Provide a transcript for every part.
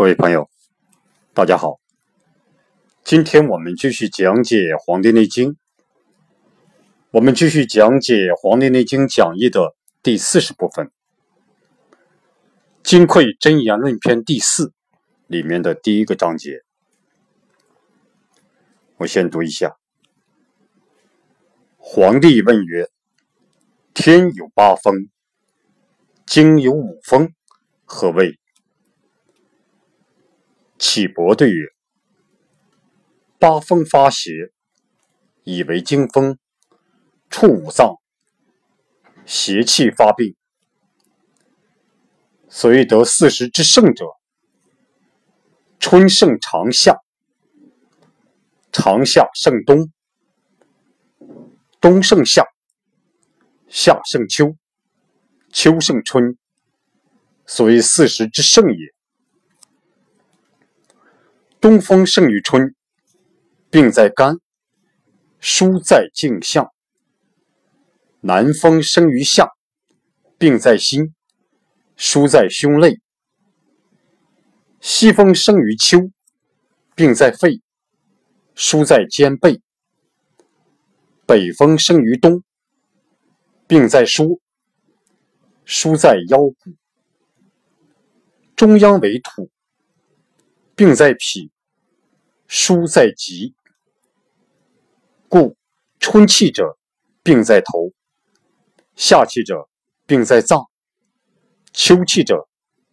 各位朋友，大家好。今天我们继续讲解《黄帝内经》，我们继续讲解《黄帝内经讲义》的第四十部分，《金匮真言论篇》第四里面的第一个章节。我先读一下：皇帝问曰：“天有八风，经有五风，何谓？”启伯对曰：“八风发邪，以为经风，触五脏，邪气发病。所以得四时之盛者，春盛长夏，长夏盛冬，冬盛夏，夏盛秋，秋盛春，所以四时之盛也。”东风生于春，病在肝，疏在颈项；南风生于夏，病在心，疏在胸肋；西风生于秋，病在肺，疏在肩背；北风生于冬，病在枢，疏在腰骨；中央为土。病在脾，疏在脊，故春气者病在头，夏气者病在脏，秋气者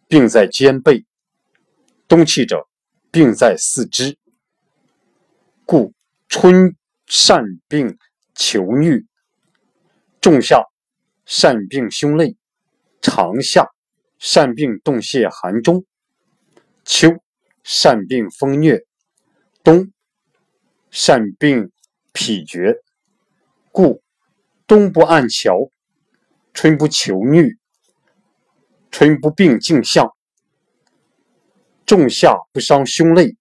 病在肩背，冬气者病在四肢。故春善病求疟，仲夏善病胸肋，长夏善病动泄寒中，秋。善病风疟，冬善病脾厥，故冬不按桥，春不求疟，春不病颈项，仲夏不伤胸肋，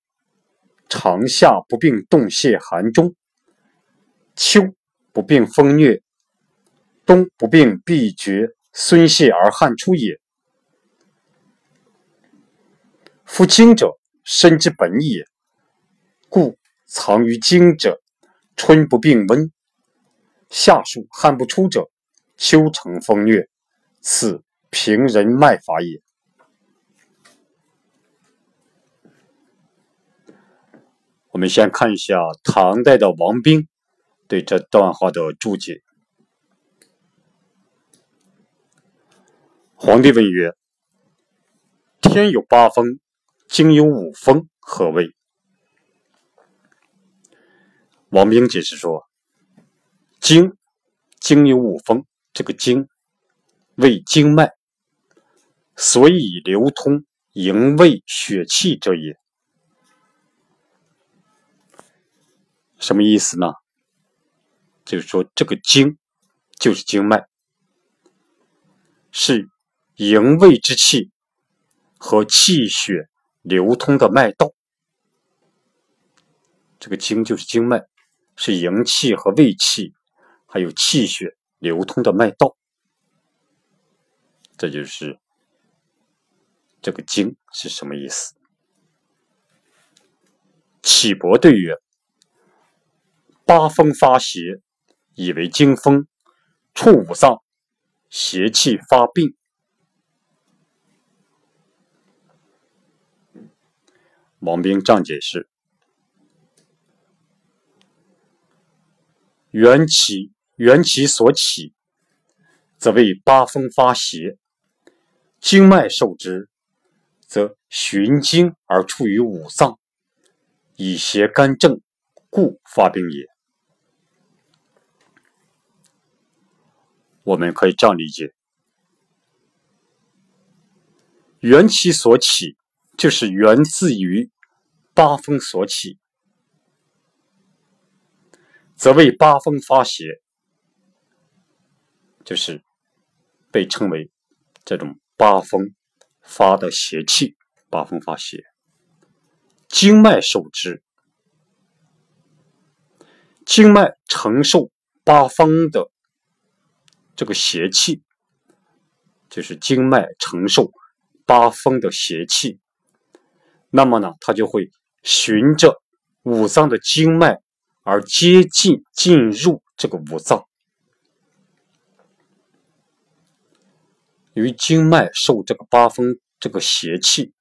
长夏不病动泄寒中，秋不病风疟，冬不病闭厥孙泄而汗出也。夫经者。身之本也，故藏于经者，春不病温，夏暑汗不出者，秋成风疟，此平人脉法也。我们先看一下唐代的王冰对这段话的注解。皇帝问曰：“天有八风。”经有五风，何谓？王冰解释说：“经，经有五风，这个经为经脉，所以流通营卫血气者也。”什么意思呢？就是说，这个经就是经脉，是营卫之气和气血。流通的脉道，这个经就是经脉，是营气和卫气，还有气血流通的脉道。这就是这个经是什么意思？启伯对曰：“八风发邪，以为经风，触五脏，邪气发病。”王冰这样解释：缘起，缘其所起，则为八风发邪；经脉受之，则循经而处于五脏，以邪干正，故发病也。我们可以这样理解：缘其所起。就是源自于八风所起，则为八风发邪，就是被称为这种八风发的邪气。八风发邪，经脉受之，经脉承受八风的这个邪气，就是经脉承受八风的邪气。那么呢，它就会循着五脏的经脉而接近进入这个五脏。由于经脉受这个八风这个邪气，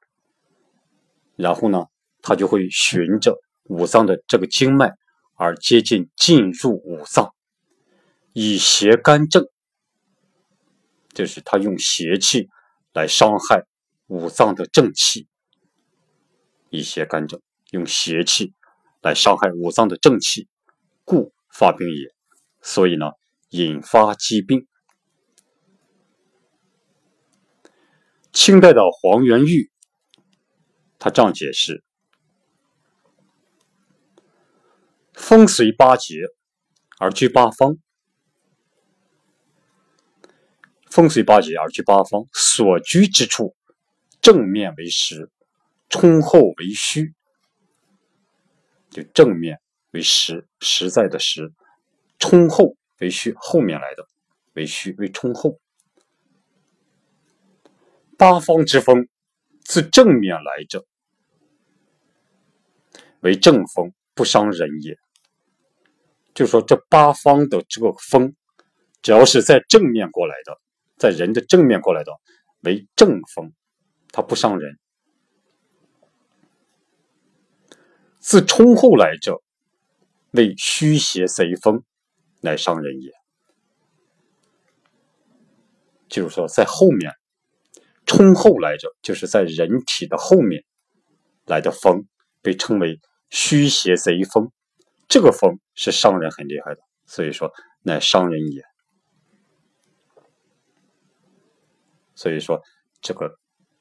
然后呢，它就会循着五脏的这个经脉而接近进入五脏，以邪干正，就是他用邪气来伤害五脏的正气，以邪干正，用邪气来伤害五脏的正气，故发病也。所以呢，引发疾病。清代的黄元玉，他这样解释：风随八节而居八方，风随八节而居八方，所居之处，正面为实，冲后为虚。就正面为实，实在的实；冲后为虚，后面来的为虚，为冲后。八方之风，自正面来者，为正风，不伤人也。就说这八方的这个风，只要是在正面过来的，在人的正面过来的，为正风，它不伤人。自冲后来者，为虚邪贼风，乃伤人也。就是说，在后面。冲后来者，就是在人体的后面来的风，被称为虚邪贼风。这个风是伤人很厉害的，所以说乃伤人也。所以说这个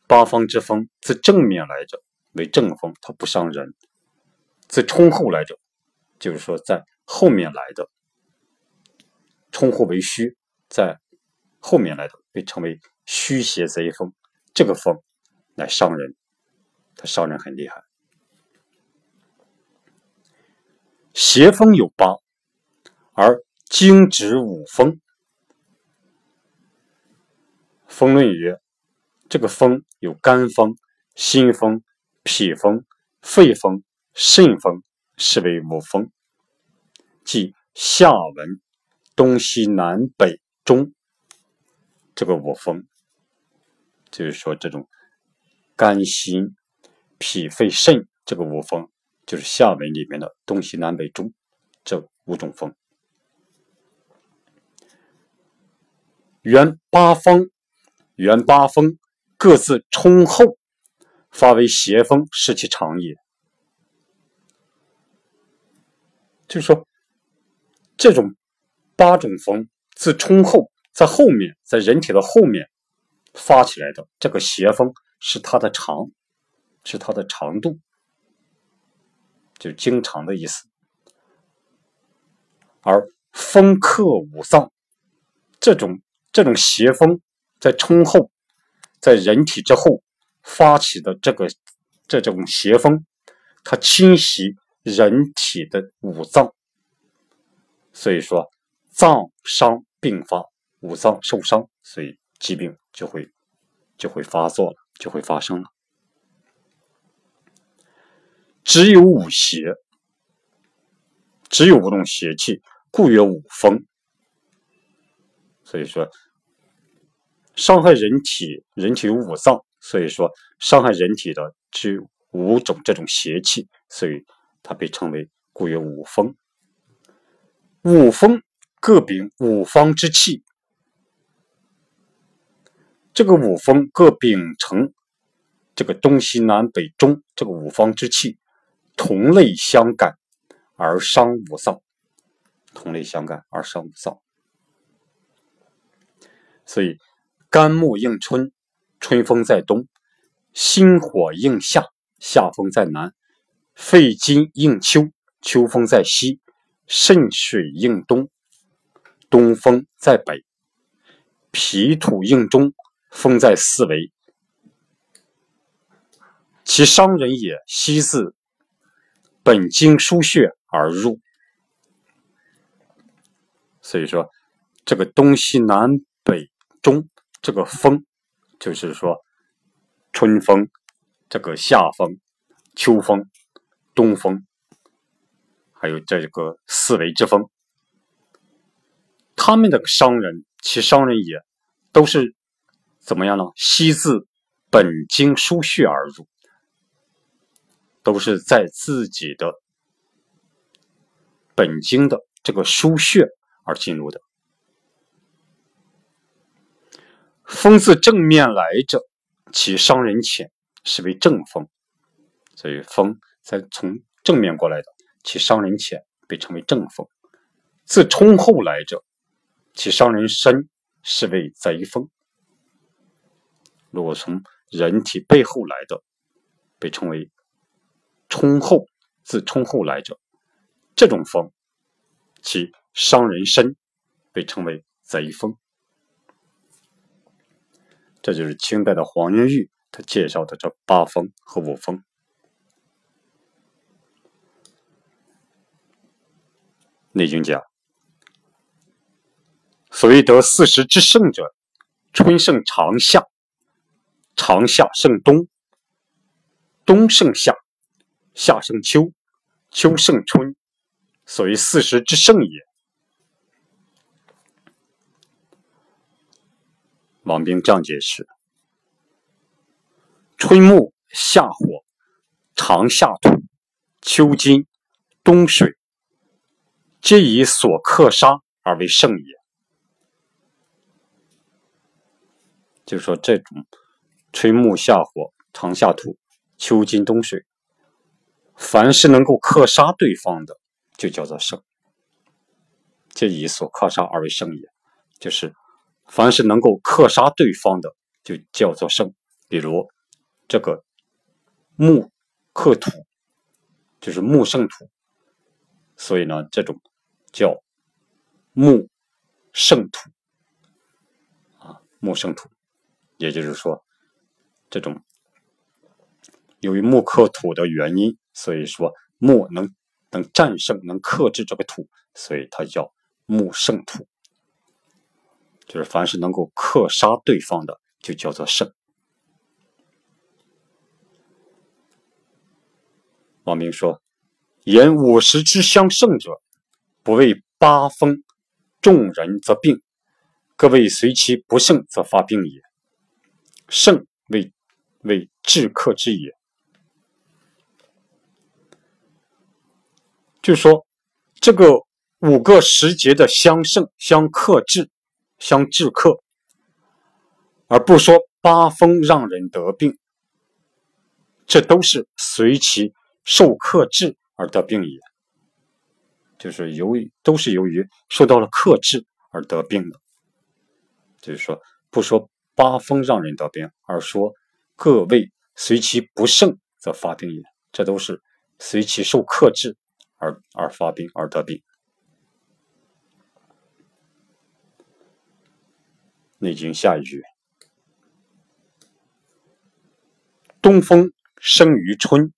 八方之风自正面来者为正风，它不伤人；自冲后来者，就是说在后面来的冲后为虚，在后面来的被称为。虚邪贼风，这个风来伤人，它伤人很厉害。邪风有八，而经指五风。风论曰：这个风有肝风、心风、脾风、肺风、肾风，是为五风，即下文、东西南北中这个五风。就是说，这种肝、心、脾、肺、肾这个五风，就是下文里面的东西南北中这五种风。原八方，原八风各自冲后，发为邪风，是其常也。就是说，这种八种风自冲后，在后面，在人体的后面。发起来的这个邪风是它的长，是它的长度，就经常的意思。而风克五脏，这种这种邪风在冲后，在人体之后发起的这个这种邪风，它侵袭人体的五脏，所以说脏伤并发，五脏受伤，所以。疾病就会就会发作了，就会发生了。只有五邪，只有五种邪气，故曰五风。所以说，伤害人体，人体有五脏，所以说伤害人体的只有五种这种邪气，所以它被称为故曰五风。五风各秉五方之气。这个五风各秉承这个东西南北中这个五方之气，同类相感而伤五脏，同类相感而伤五脏。所以肝木应春，春风在东；心火应夏，夏风在南；肺金应秋，秋风在西；肾水应东，东风在北；脾土应中。风在四维，其伤人也。西自本经腧穴而入。所以说，这个东西南北中这个风，就是说春风、这个夏风、秋风、东风，还有这个四维之风。他们的商人，其商人也都是怎么样呢？悉自本经书穴而入，都是在自己的本经的这个书穴而进入的。风自正面来者，其伤人浅，是为正风。所以风在从正面过来的，其伤人浅，被称为正风；自冲后来者，其伤人深，是为贼风。如果从人体背后来的，被称为冲后；自冲后来者，这种风，其伤人深，被称为贼风。这就是清代的黄元玉他介绍的这八风和五风。内经讲，所谓得四时之盛者，春盛长夏，长夏盛冬，冬盛夏，夏盛秋，秋盛春，所谓四时之盛也。王冰这样解释：春木夏火，长夏土，秋金，冬水，皆以所克杀而为胜也。就是说这种春木夏火，长夏土，秋金冬水，凡是能够克杀对方的，就叫做胜。皆以所克杀而为胜也，就是。凡是能够克杀对方的，就叫做胜。比如这个木克土，就是木胜土，所以呢，这种叫木胜土啊，木胜土。也就是说，这种由于木克土的原因，所以说木能能战胜、能克制这个土，所以它叫木胜土。就是凡是能够克杀对方的，就叫做胜。王明说：“言五十之相胜者，不为八风，众人则病；各位随其不胜，则发病也。胜为为治克之也。”就说这个五个时节的相胜相克制。相制克，而不说八风让人得病，这都是随其受克制而得病也。就是由于都是由于受到了克制而得病的。就是说，不说八风让人得病，而说各位随其不胜则发病也。这都是随其受克制而而发病而得病。内经下一句：东风生于春，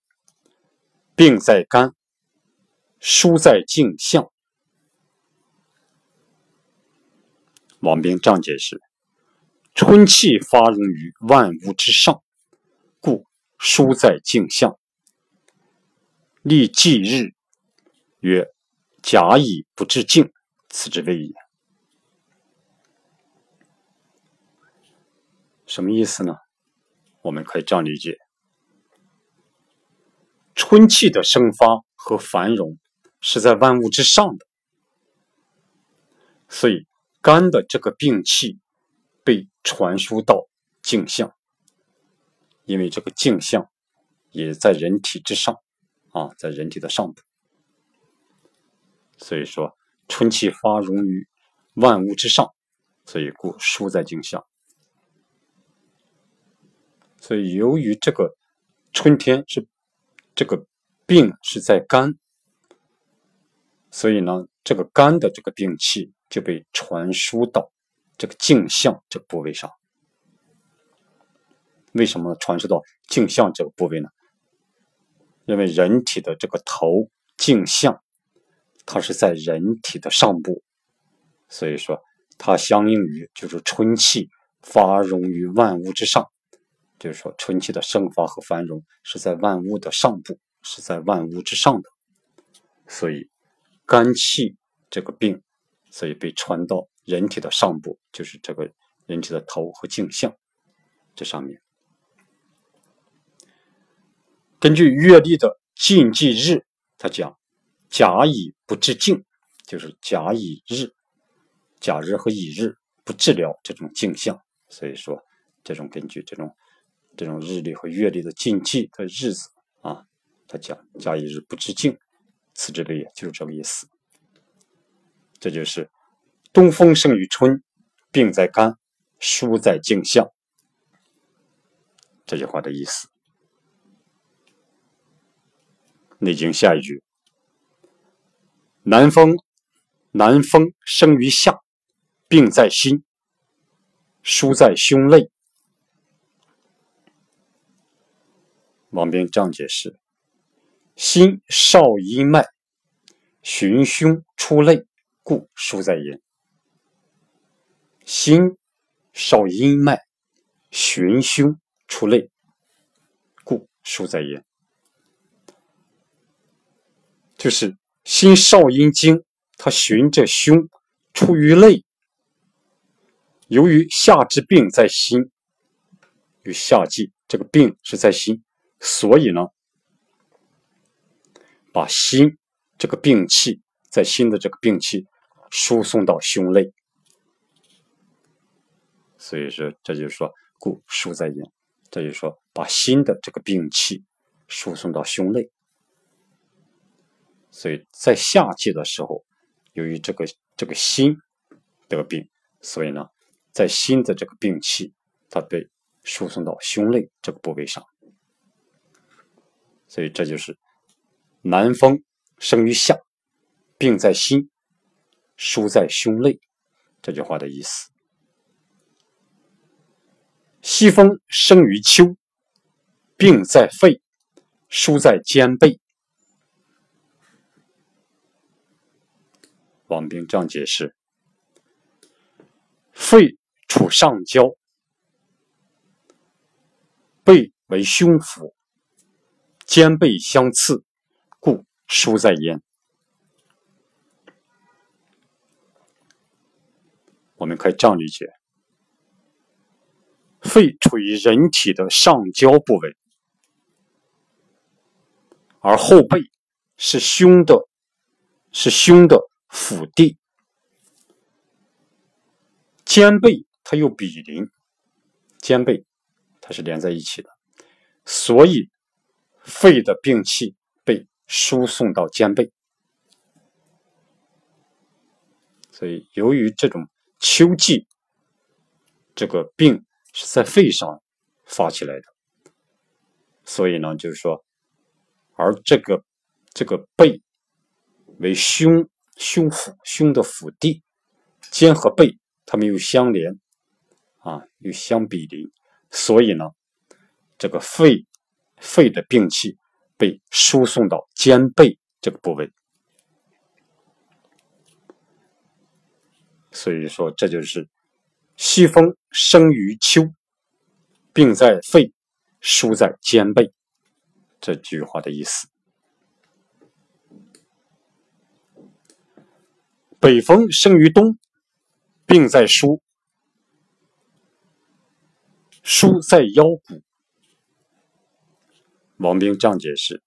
病在肝，书在镜像。王冰这样解释：春气发荣于万物之上，故书在颈项。立季日，曰：甲乙不至颈，此之谓也。什么意思呢？我们可以这样理解：春气的生发和繁荣是在万物之上的，所以肝的这个病气被传输到镜像，因为这个镜像也在人体之上啊，在人体的上部，所以说春气发荣于万物之上，所以故输在镜像。所以，由于这个春天是这个病是在肝，所以呢，这个肝的这个病气就被传输到这个镜像这个部位上。为什么传输到镜像这个部位呢？因为人体的这个头镜像，它是在人体的上部，所以说它相应于就是春气发荣于万物之上。就是说春气的生发和繁荣是在万物的上部，是在万物之上的，所以肝气这个病，所以被传到人体的上部，就是这个人体的头和颈项这上面。根据月历的禁忌日，他讲甲乙不治静，就是甲乙日、甲日和乙日不治疗这种镜像。所以说，这种根据这种这种日历和月历的禁忌的日子啊，他讲甲乙日不治静，此之谓也，就是这个意思。这就是东风生于春，病在肝，疏在颈项。这句话的意思。《内经》下一句：“南风，南风生于夏，病在心，疏在胸肋。”王冰这样解释：“心少阴脉，循胸出肋，故疏在焉。心少阴脉，循胸出肋，故疏在焉。”就是心少阴经，它循着胸出于肋。由于夏之病在心，与夏季这个病是在心，所以呢，把心这个病气在心的这个病气输送到胸肋。所以说，这就是说，故输在焉。这就是说，把心的这个病气输送到胸肋。所以在夏季的时候，由于这个这个心得病，所以呢，在心的这个病气，它被输送到胸肋这个部位上。所以这就是南风生于夏，病在心，输在胸肋这句话的意思。西风生于秋，病在肺，输在肩背。王冰这样解释：肺处上焦，背为胸腹，肩背相刺，故疏在焉。我们可以这样理解：肺处于人体的上焦部位，而后背是胸的，是胸的。腹地、肩背，它又比邻，肩背它是连在一起的，所以肺的病气输送到肩背。所以，由于这种秋季这个病是在肺上发起来的，所以呢，就是说，而这个这个背为胸。胸腹胸的腹地，肩和背，它们又相连，啊，又相比邻，所以呢，这个肺肺的病气被输送到肩背这个部位，所以说这就是西风生于秋，病在肺，输在肩背这句话的意思。北风生于冬，病在输，输在腰骨。王冰这样解释：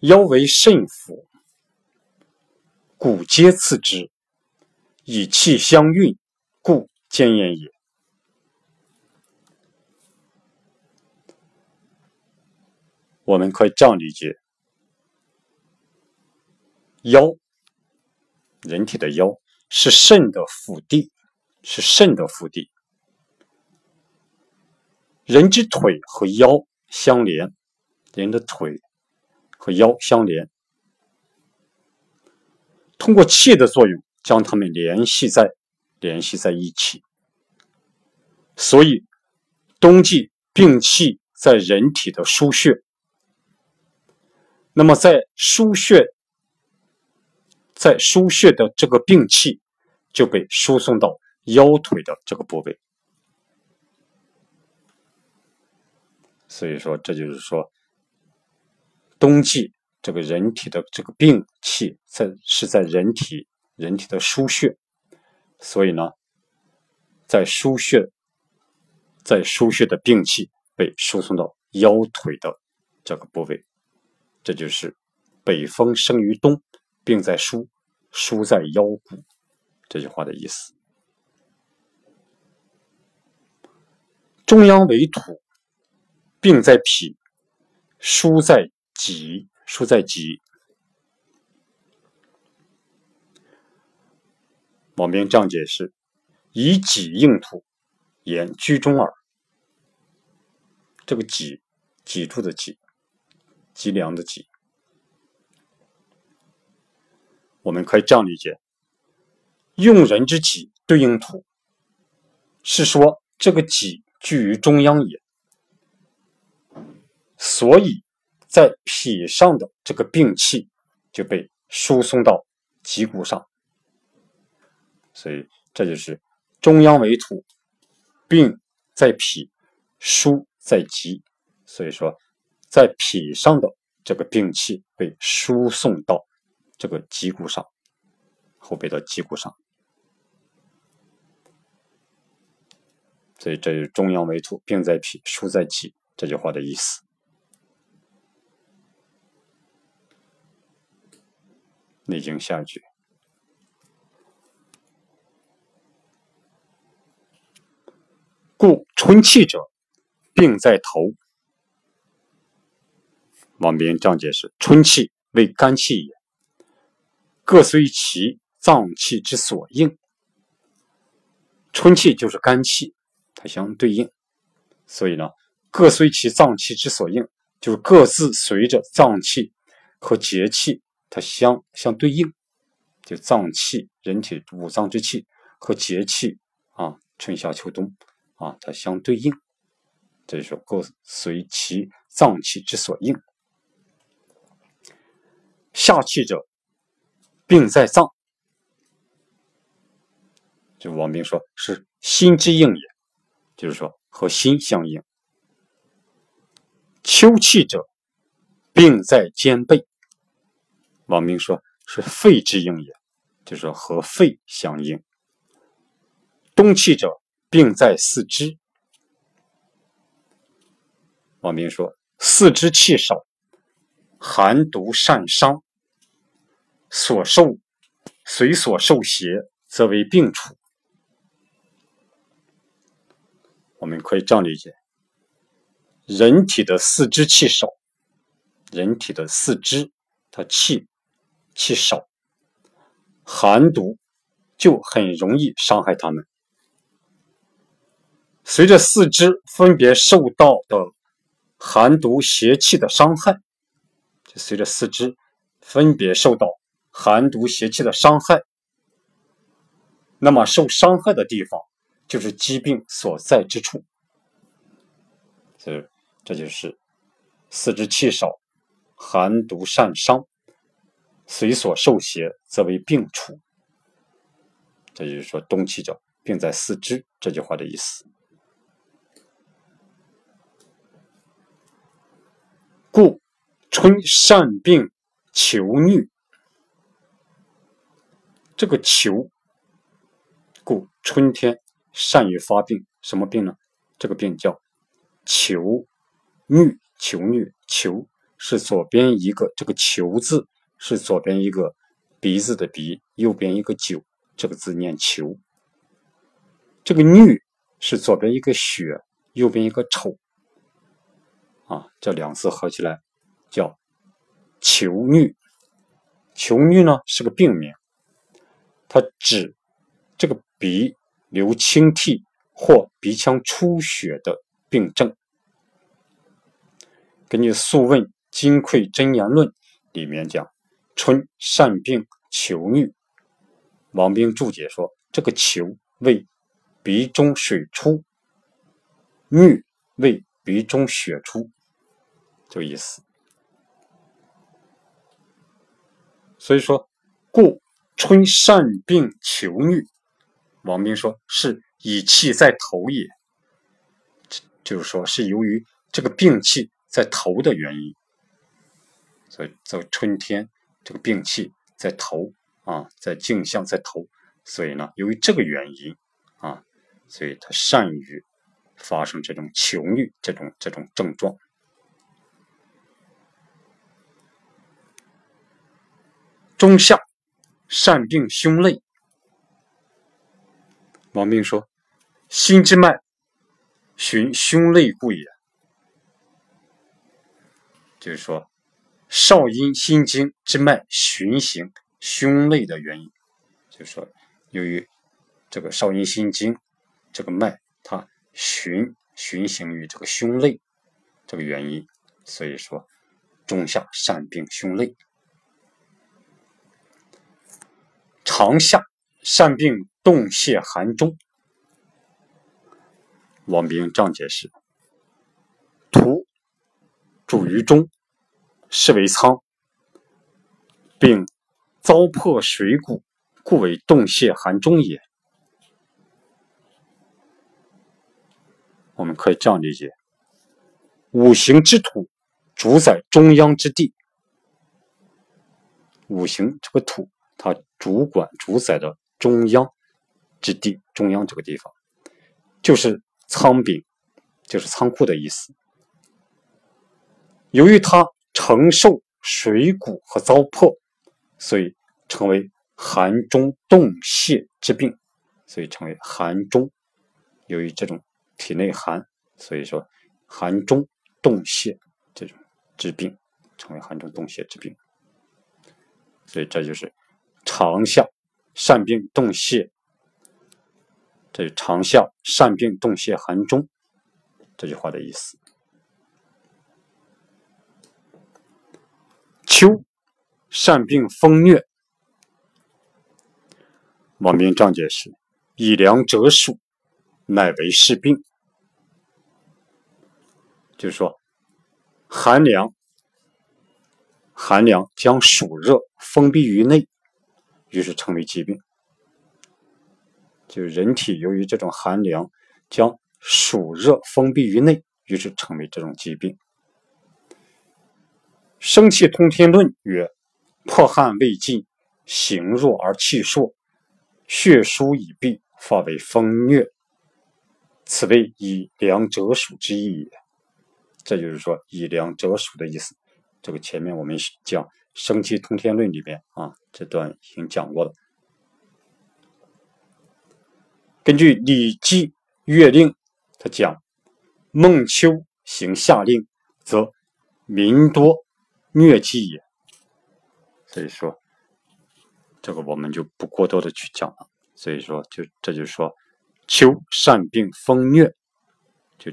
腰为肾府，骨皆次之，以气相运，故坚焉也。我们可以这样理解：腰。人体的腰是肾的腹地，是肾的腹地。人之腿和腰相连，人的腿和腰相连，通过气的作用将它们联系在联系在一起。所以，冬季病气在人体的腧穴，那么在腧穴。在输血的这个病气就被输送到腰腿的这个部位，所以说，这就是说，冬季这个人体的这个病气在是在人体人体的输血，所以呢，在输血，在输血的病气被输送到腰腿的这个部位，这就是北风生于冬，病在输，输在腰骨这句话的意思。中央为土。病在脾，疏在己，疏在己。王兵这样解释：以己应土，言居中耳。这个己，脊柱的脊，脊梁的脊。我们可以这样理解：用人之己对应土，是说这个己居于中央也。所以，在脾上的这个病气就被输送到脊骨上，所以这就是中央为土，病在脾，输在脊。所以说，在脾上的这个病气被输送到这个脊骨上，后背的脊骨上，所以这是中央为土，病在脾，输在脊这句话的意思。内经下句，故春气者，病在头。王斌这样解释：春气为肝气也，各随其脏气之所应。春气就是肝气，它相对应，所以呢，各随其脏气之所应，就是各自随着脏气和节气。它相相对应，就脏气，人体五脏之气和节气啊，春夏秋冬啊，它相对应，这就说各随其脏气之所应。下气者，病在脏，就王兵说是心之应也，就是说和心相应。秋气者，病在肩背。王明说：“是肺之应也，就是说和肺相应。冬气者，病在四肢。王明说：四肢气少，寒毒善伤，所受随所受邪，则为病处。我们可以这样理解：人体的四肢气少，人体的四肢，它气。”气少，寒毒就很容易伤害他们。随着四肢分别受到的寒毒邪气的伤害，就随着四肢分别受到寒毒邪气的伤害，那么受伤害的地方就是疾病所在之处。所以，这就是四肢气少，寒毒善伤。随所受邪，则为病处。这就是说，冬气者，病在四肢。这句话的意思。故春善病求疟。这个求，故春天善于发病。什么病呢？这个病叫求疟。求疟，求是左边一个这个求字。是左边一个鼻子的鼻，右边一个九，这个字念求。这个疟是左边一个血，右边一个丑，啊，这两字合起来叫求疟。求疟呢是个病名，它指这个鼻流清涕或鼻腔出血的病症。根据《素问金匮真言论》里面讲。春善病求疟，王兵注解说：“这个求为鼻中水出，疟为鼻中血出，这个意思。所以说，故春善病求疟。王兵说是以气在头也，就是说是由于这个病气在头的原因。所以在春天，这个病气在头啊，在颈项，在头。所以呢，由于这个原因啊，所以他善于发生这种求欲这种这种症状。中下善病胸肋。王冰说：“心之脉，循胸肋故也。”就是说，少阴心经之脉循行胸肋的原因，就是说。由于这个少阴心经这个脉，它循循行于这个胸肋这个原因，所以说中夏善病胸肋，长夏善病动泄寒中。王冰这样解释：土主于中，是为仓，并糟粕水谷。故为洞泄寒中也。我们可以这样理解：五行之土主宰中央之地，五行这个土，它主管主宰的中央之地，中央这个地方就是仓禀，就是仓库的意思。由于它承受水谷和糟粕，所以成为。寒中冻泄之病，所以称为寒中。由于这种体内寒，所以说寒中冻泄这种治病，称为寒中冻泄之病。所以这就是长夏善病冻泄，这是长夏善病冻泄寒中这句话的意思。秋善病风疟。王明章解释：“以凉折暑，乃为是病。”就是说，寒凉，寒凉将暑热封闭于内，于是成为疾病。就是人体由于这种寒凉将暑热封闭于内，于是成为这种疾病。《生气通天论》曰：“破汗未尽，形弱而气数。”血疏已闭，发为风疟，此为以凉折暑之意也。这就是说，以凉折暑的意思。这个前面我们讲《生气通天论》里边啊，这段已经讲过了。根据《礼记·月令》，他讲：“孟秋行夏令，则民多疟疾也。”所以说。这个我们就不过多的去讲了，所以说，就这就是说，秋善病风疟，就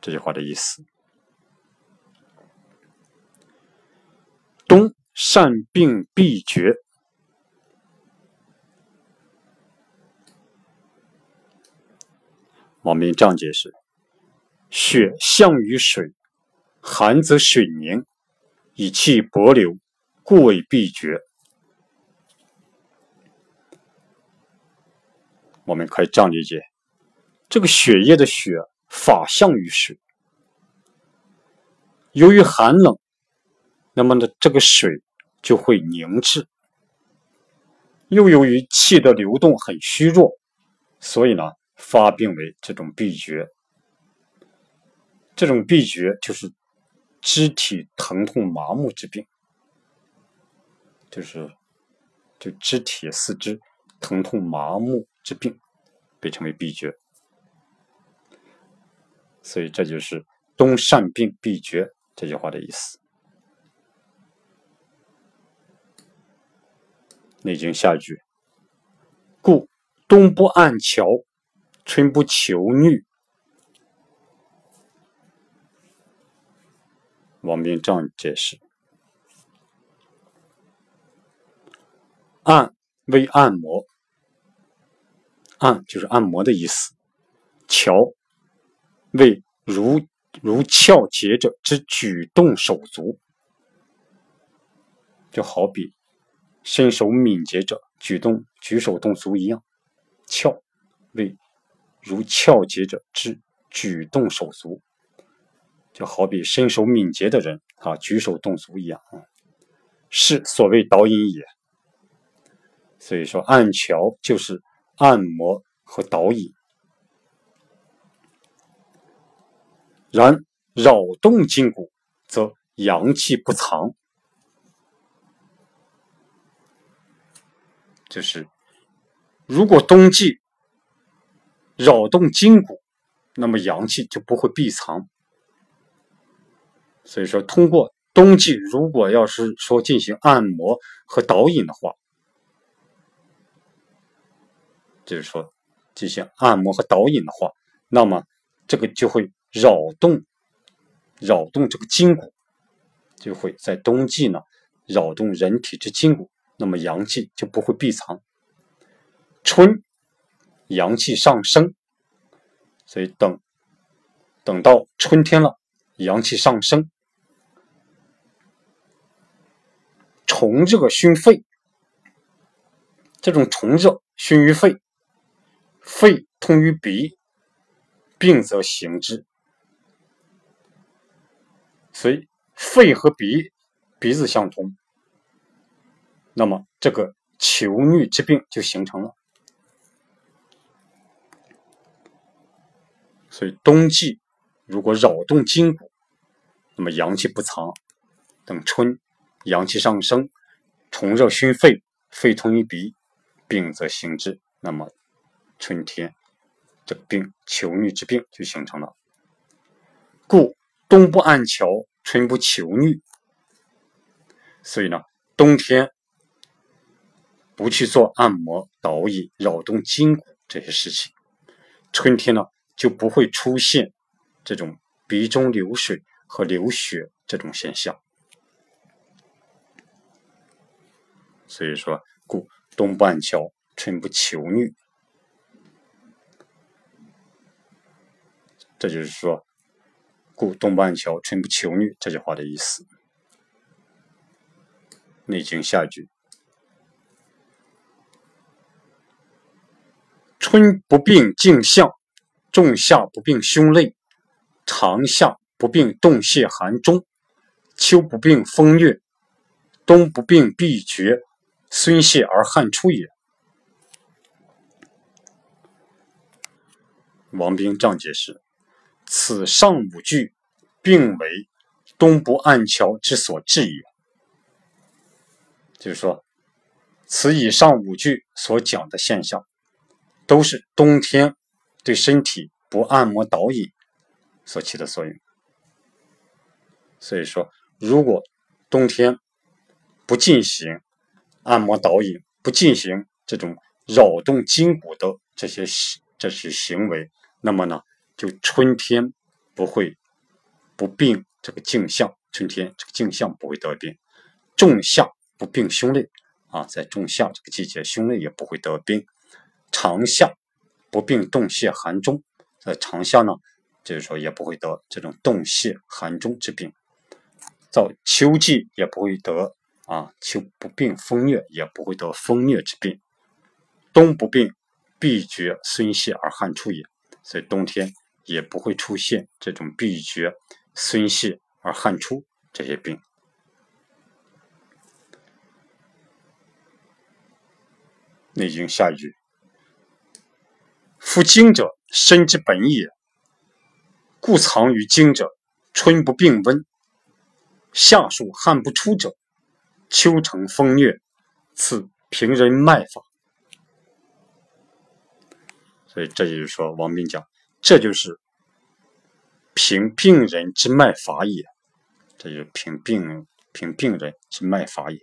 这句话的意思。冬善病必绝。王明这样解释：血向于水，寒则水凝，以气薄流，故为闭绝。我们可以这样理解：这个血液的血法向于水，由于寒冷，那么呢，这个水就会凝滞；又由于气的流动很虚弱，所以呢，发病为这种闭绝。这种闭绝就是肢体疼痛麻木之病，就是就肢体四肢疼痛麻木。之病被称为闭绝，所以这就是“冬善病闭绝”这句话的意思。《内经》下一句：“故冬不按桥，春不求衄。”王冰这样解释：“按为按摩。”按就是按摩的意思，荞为如如翘节者之举动手足，就好比身手敏捷者举动举手动足一样。翘为如翘节者之举动手足，就好比身手敏捷的人啊，举手动足一样啊，是所谓导引也。所以说，按桥就是按摩和导引。然扰动筋骨，则阳气不藏。就是如果冬季扰动筋骨，那么阳气就不会闭藏。所以说，通过冬季，如果要是说进行按摩和导引的话，就是说进行按摩和导引的话，那么这个就会扰动，扰动这个筋骨，就会在冬季呢扰动人体之筋骨，那么阳气就不会闭藏。春阳气上升，所以等等到春天了，阳气上升。虫热熏肺，这种虫热熏于肺，肺通于鼻，病则行之。所以肺和鼻鼻子相通，那么这个求疟之病就形成了。所以冬季如果扰动筋骨，那么阳气不藏，等春。阳气上升，虫热熏肺，肺通于鼻，病则行之。那么春天这病，求疟之病就形成了。故冬不按桥，春不求疟。所以呢，冬天不去做按摩、导引、扰动筋骨这些事情，春天呢就不会出现这种鼻中流水和流血这种现象。所以说，故冬不按荞，春不求女。这就是说，故冬不按荞，春不求女这句话的意思。《内经》下句：春不病颈项，仲夏不病胸肋，长夏不病动泄寒中，秋不病风月，冬不病闭绝。孙泄而汗出也。王冰这样解释：此上五句，并为冬不按桥之所至也。就是说，此以上五句所讲的现象，都是冬天对身体不按摩导引所起的作用。所以说，如果冬天不进行，按摩导引不进行这种扰动筋骨的这些这些行为，那么呢，就春天不会不病这个镜像，春天这个镜像不会得病，仲夏不病胸肋啊，在仲夏这个季节，胸肋也不会得病，长夏不病冻泄寒中，在长夏呢，就是说也不会得这种冻泄寒中之病，到秋季也不会得。啊，秋不病风疟，也不会得风疟之病；冬不病闭厥孙泄而汗出也，所以冬天也不会出现这种闭厥孙泄而汗出这些病。《内经》下一句：“夫经者，身之本也，故藏于经者，春不病温，夏暑汗不出者。”秋城风疟，此平人脉法。所以这就是说，王斌讲，这就是平病人之脉法也。这就是平病平病人之脉法也。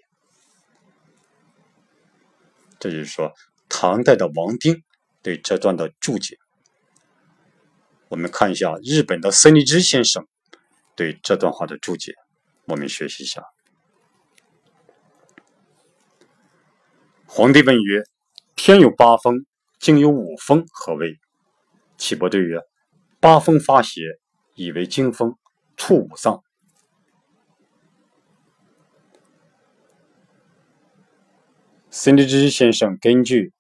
这就是说，唐代的王冰对这段的注解。我们看一下日本的森立之先生对这段话的注解，我们学习一下。皇帝问曰：“天有八风，经有五风，何谓？”岐伯对曰：“八风发邪，以为经风，触五脏。”孙立之先生根据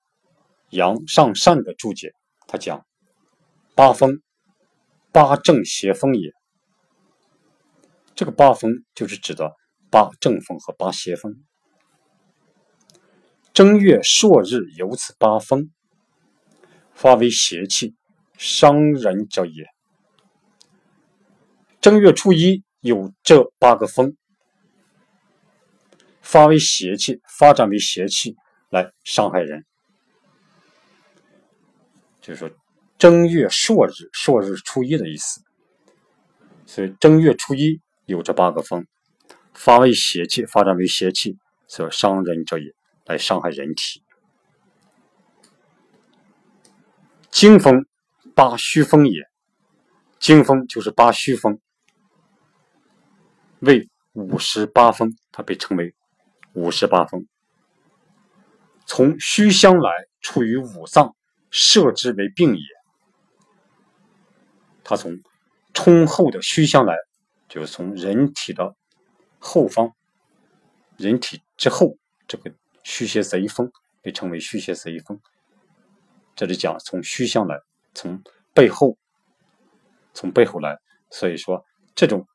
杨尚善的注解，他讲：“八风，八正邪风也。这个八风就是指的八正风和八邪风。正月朔日有此八风，发为邪气，伤人者也。正月初一有这八个风，发为邪气，发展为邪气来伤害人。就是说，正月朔日，朔日初一的意思。所以正月初一有这八个风，发为邪气，发展为邪气，所伤人者也。来伤害人体。经风，八虚风也。经风就是八虚风，为五十八风，它被称为五十八风。从虚相来，处于五脏，设之为病也。它从冲后的虚相来，就是从人体的后方，人体之后这个。虚邪贼风被称为虚邪贼风，这里讲从虚向来，从背后，从背后来，所以说这种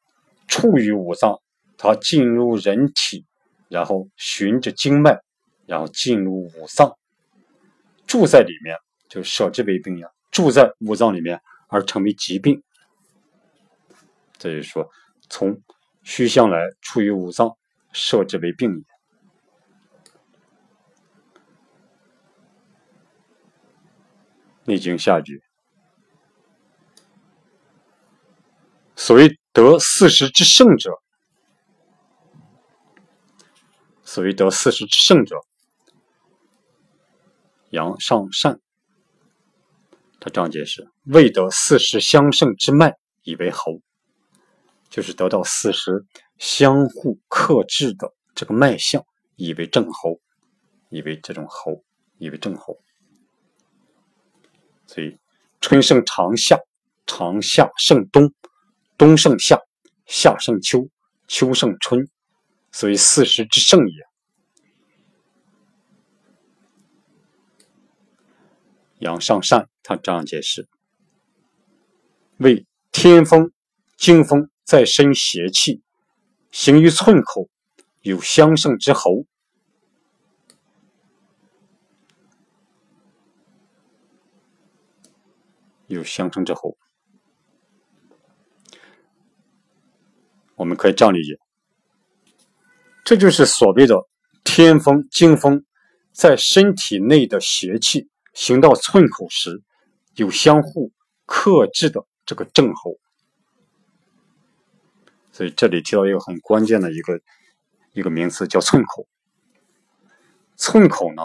处于五脏，它进入人体，然后循着经脉，然后进入五脏，住在里面，就舍之为病呀，住在五脏里面而成为疾病。这就是说，从虚向来，处于五脏，设之为病也。内经下句，所谓得四时之盛者，所谓得四时之盛者，阳上善。他这样解释：未得四时相胜之脉，以为侯，就是得到四时相互克制的这个脉象，以为正侯，以为这种侯，以为正侯。所以，春胜长夏，长夏胜冬，冬胜夏，夏胜秋，秋胜春，所以四时之盛也。阳上善，他这样解释：为天风、经风在身邪气，行于寸口，有相胜之候。有相生之后，我们可以这样理解：这就是所谓的天风、经风，在身体内的邪气行到寸口时，有相互克制的这个症候。所以这里提到一个很关键的一个一个名词，叫寸口。寸口呢，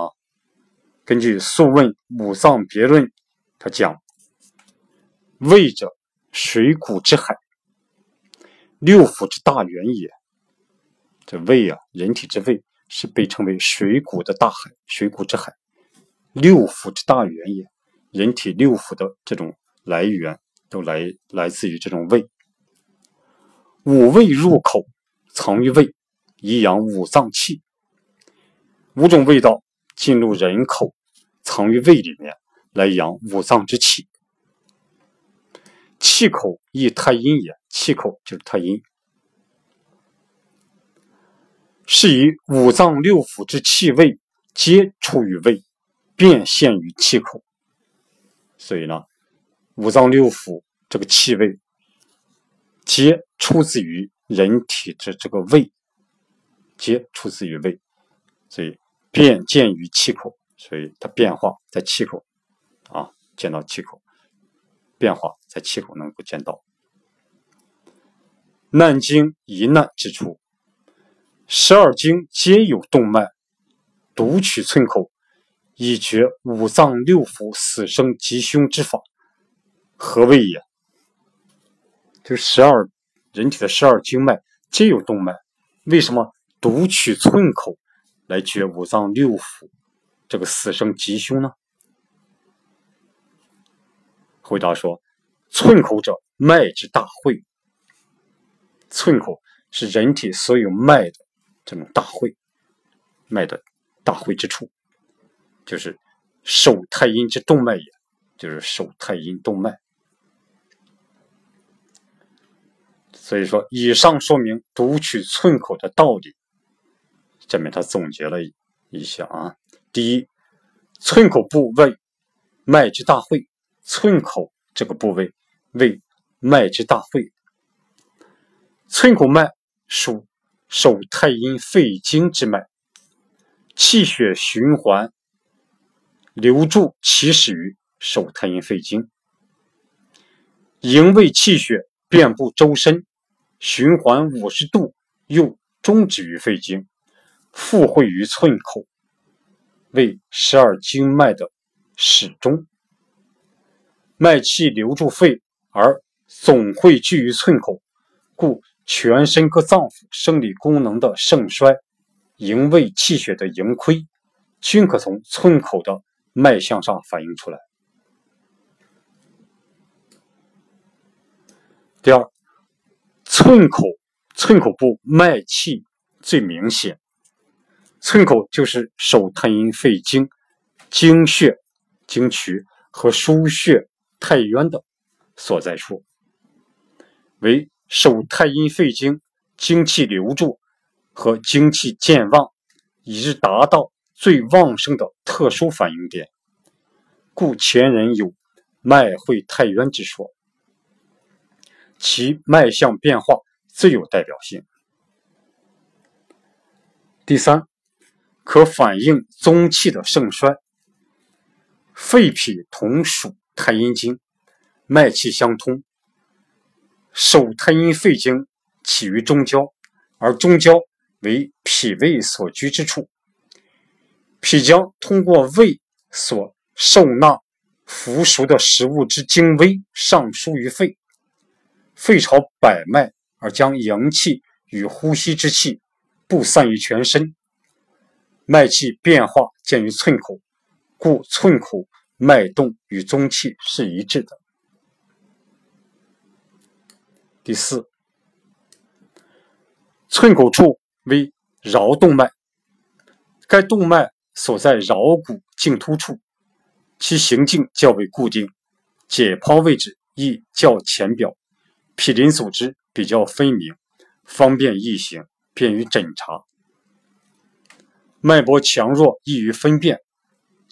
根据《素问·五脏别论》，他讲。胃者，水谷之海，六腑之大源也。这胃啊，人体之胃是被称为水谷的大海，水谷之海，六腑之大源也。人体六腑的这种来源，都来来自于这种胃。五味入口，藏于胃，以养五脏气。五种味道进入人口，藏于胃里面，来养五脏之气。气口亦太阴也，气口就是太阴，是以五脏六腑之气味皆出于胃，变现于气口。所以呢，五脏六腑这个气味，皆出自于人体的这个胃，皆出自于胃，所以变见于气口，所以它变化在气口，啊，见到气口。变化在气口能够见到。难经一难之处，十二经皆有动脉，独取寸口，以绝五脏六腑死生吉凶之法，何谓也？这十二人体的十二经脉皆有动脉，为什么独取寸口来绝五脏六腑这个死生吉凶呢？回答说：“寸口者，脉之大会。寸口是人体所有脉的这种大会，脉的大会之处，就是手太阴之动脉也，就是手太阴动脉。所以说，以上说明读取寸口的道理。下面他总结了一下啊，第一，寸口部位脉之大会，寸口这个部位为脉之大会。寸口脉属手太阴肺经之脉，气血循环流注起始于手太阴肺经，营卫气血遍布周身，循环五十度，又终止于肺经。附会于寸口，为十二经脉的始终。脉气流注肺，而总会聚于寸口，故全身各脏腑生理功能的盛衰、营卫气血的盈亏，均可从寸口的脉象上反映出来。第二，寸口寸口部脉气最明显。寸口就是手太阴肺经经穴、经渠和腧穴太渊的所在处，为手太阴肺经精气流注和精气健旺，以致达到最旺盛的特殊反应点，故前人有脉会太渊之说，其脉象变化最有代表性。第三。可反映宗气的盛衰。肺脾同属太阴经，脉气相通。手太阴肺经起于中焦，而中焦为脾胃所居之处。脾将通过胃所受纳腐熟的食物之精微上输于肺，肺朝百脉而将阳气与呼吸之气布散于全身。脉气变化见于寸口，故寸口脉动与中气是一致的。第四，寸口处为桡动脉，该动脉所在桡骨茎突处，其行径较为固定，解剖位置亦较浅表，毗邻组织比较分明，方便易行，便于诊查。脉搏强弱易于分辨，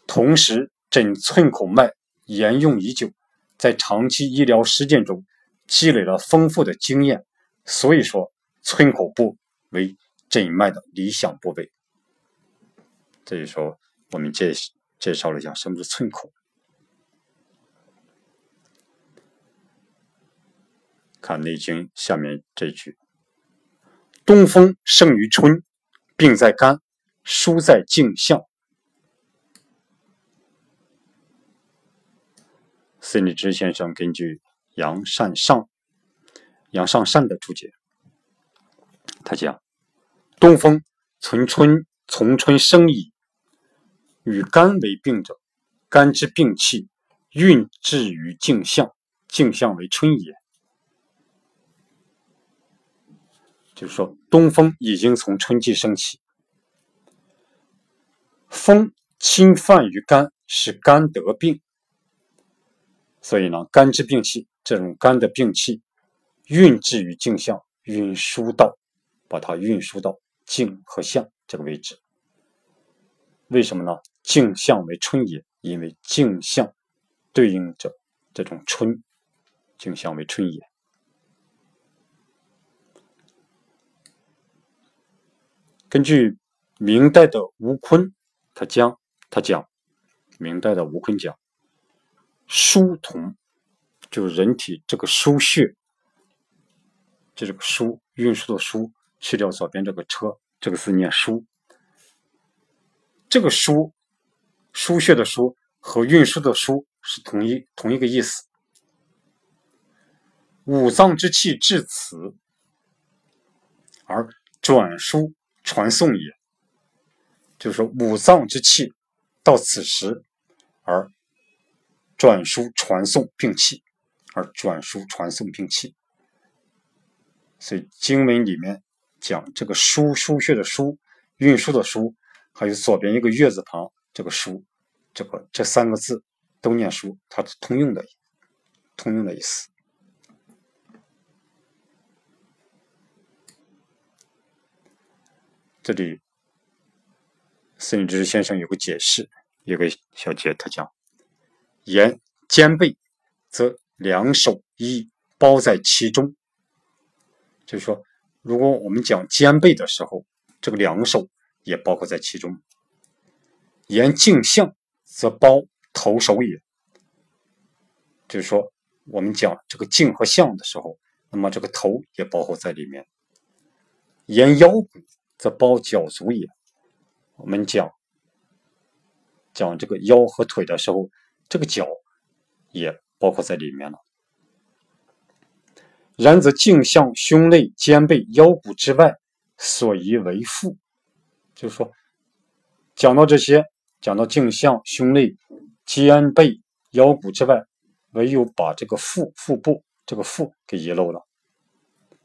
同时诊寸口脉沿用已久，在长期医疗实践中积累了丰富的经验，所以说寸口部为诊脉的理想部位。这就说我们介介绍了一下什么是寸口。看《内经》下面这句：“东风胜于春，病在肝。”书在镜像，孙立之先生根据杨善上、杨尚善的注解，他讲：东风从春从春生矣，与肝为病者，肝之病气运至于镜像，镜像为春也。就是说，东风已经从春季升起。风侵犯于肝，使肝得病，所以呢，肝之病气，这种肝的病气运至于镜像，运输到，把它运输到镜和象这个位置。为什么呢？镜象为春也，因为镜象对应着这种春，镜象为春也。根据明代的吴坤。他将他讲，明代的吴坤讲，输同就是人体这个输穴，就这个输运输的输，去掉左边这个车，这个字念输。这个输输穴的输和运输的输是同一同一个意思。五脏之气至此，而转输传送也。就是说，五脏之气到此时而转输传送并弃，而转输传送并弃，所以经文里面讲这个“输”输血的“输”，运输的“输”，还有左边一个月字旁这个“输”，这个这三个字都念“输”，它是通用的，通用的意思。这里，孙立之先生有个解释，有个小节，他讲。沿肩背，则两手一包在其中。就是说，如果我们讲肩背的时候，这个两手也包括在其中。沿镜像，则包头手也。就是说，我们讲这个镜和像的时候，那么这个头也包括在里面。沿腰骨，则包脚足也。我们讲讲这个腰和腿的时候，这个脚也包括在里面了。然则颈项、胸肋、肩背、腰骨之外，所宜为腹。就是说，讲到这些，讲到颈项、胸肋、肩背、腰骨之外，唯有把这个腹腹部这个腹给遗漏了。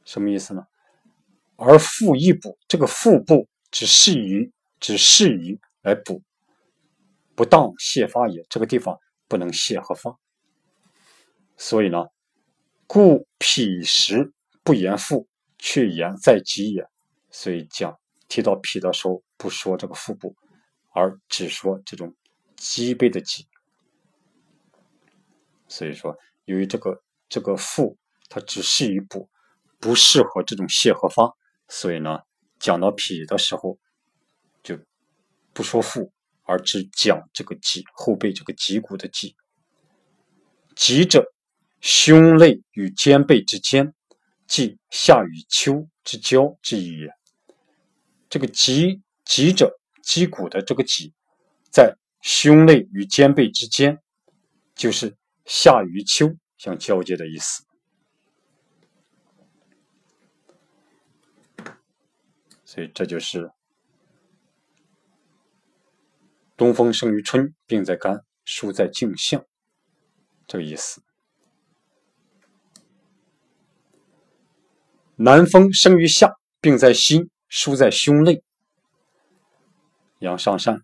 什么意思呢？而腹一补，这个腹部只适于只适宜来补，不当泄发也。这个地方不能泄和发，所以呢。故脾实不言腹，却言在己也。所以讲提到脾的时候，不说这个腹部，而只说这种脊背的脊。所以说，由于这个这个腹它只适于补，不适合这种泻和发，所以呢，讲到脾的时候，就不说腹，而只讲这个脊后背这个脊骨的脊。脊者。胸肋与肩背之间，即夏与秋之交之意也。这个脊脊者，脊骨的这个脊，在胸肋与肩背之间，就是夏与秋相交接的意思。所以这就是东风生于春，病在肝，疏在颈项，这个意思。南风生于夏，病在心，疏在胸肋。杨尚善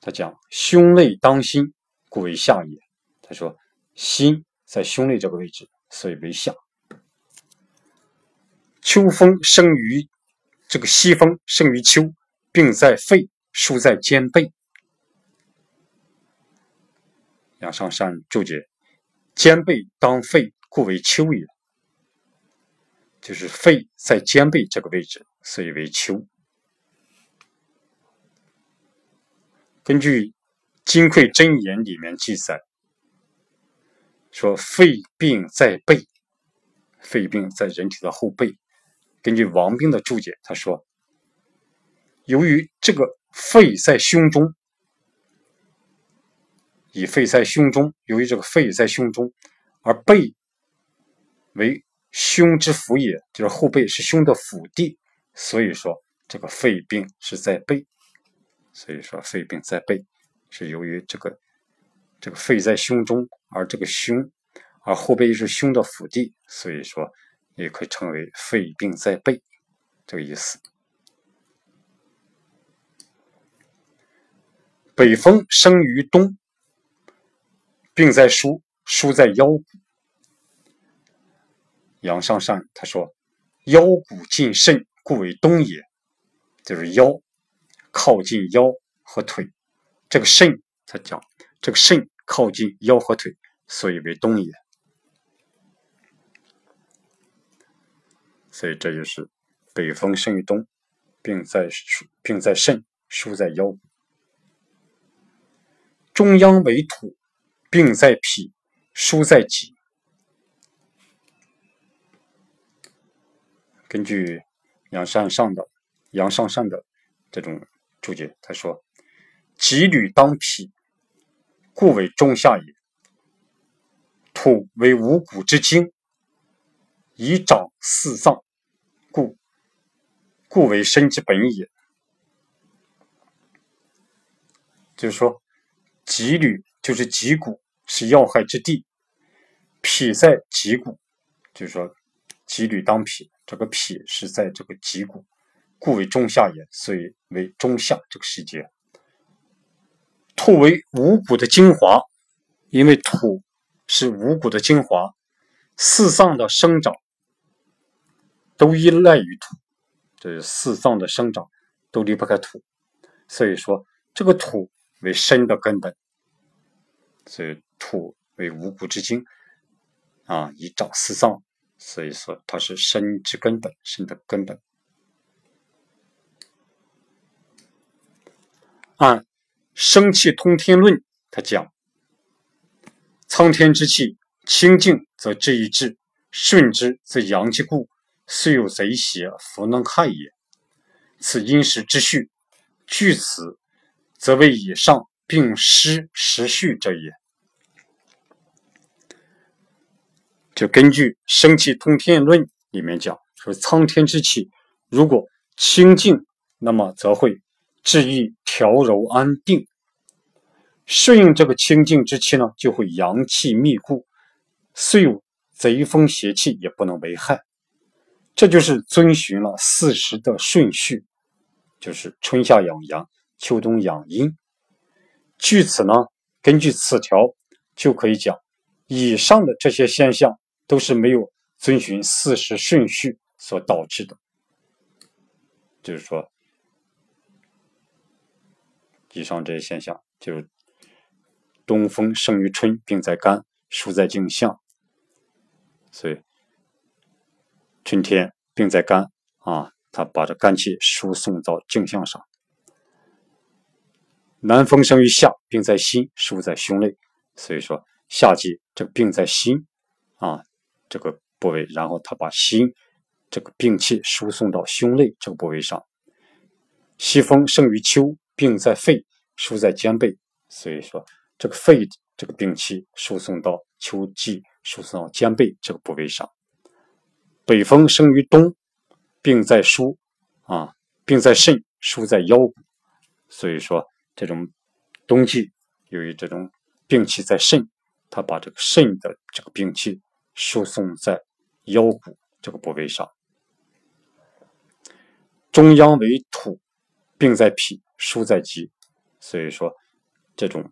他讲胸肋当心，故为夏也。他说心在胸肋这个位置，所以为夏。秋风生于这个西风生于秋，病在肺，疏在肩背。梁上山注解：肩背当肺，故为秋也。就是肺在肩背这个位置，所以为秋。根据《金匮真言》里面记载，说肺病在背，肺病在人体的后背。根据王冰的注解，他说，由于这个肺在胸中，以肺在胸中，由于这个肺在胸中，而背为。胸之府也，就是后背是胸的府地，所以说这个肺病是在背，所以说肺病在背是由于这个这个肺在胸中，而这个胸而后背是胸的府地，所以说也可以称为肺病在背这个意思。北风生于东，病在枢，枢在腰骨。杨尚善他说：“腰骨近肾，故为东也。”就是腰靠近腰和腿，这个肾他讲这个肾靠近腰和腿，所以为东也。所以这就是北风生于东，并在并在肾，疏在腰骨。中央为土，病在脾，疏在己。根据杨善上的杨尚善的这种注解，他说：“己履当脾，故为中下也。土为五谷之精，以长四脏，故故为身之本也。”就是说，己履就是脊骨，是要害之地；脾在脊骨，就是说，脊履当脾。这个脾是在这个脊骨，故为中下也，所以为中下这个时节。土为五谷的精华，因为土是五谷的精华，四脏的生长都依赖于土，这是四脏的生长都离不开土，所以说这个土为身的根本，所以土为五谷之精啊，以长四脏，所以说它是身之根本，身的根本。按《生气通天论》，他讲：苍天之气清静则治一治，顺之则阳气固，虽有贼邪，弗能害也。此因时之序，据此，则为以上并失时序者也。就根据《生气通天论》里面讲，说苍天之气如果清净，那么则会治愈调柔安定；顺应这个清净之气呢，就会阳气密固，虽有贼风邪气也不能为害。这就是遵循了四时的顺序。就是春夏养阳，秋冬养阴。据此呢，根据此条就可以讲，以上的这些现象都是没有遵循四时顺序所导致的。就是说，以上这些现象，就是东风生于春，病在肝，疏在颈项。所以，春天病在肝啊。他把这肝气输送到颈项上。南风生于夏，病在心，输在胸内。所以说，夏季这个病在心啊这个部位，然后他把心这个病气输送到胸内这个部位上。西风生于秋，病在肺，输在肩背。所以说，这个肺这个病气输送到秋季，输送到肩背这个部位上。北风生于冬。病在输啊，病在肾，输在腰骨。所以说，这种冬季由于这种病气在肾，他把这个肾的这个病气输送在腰骨这个部位上。中央为土，病在脾，输在肌。所以说，这种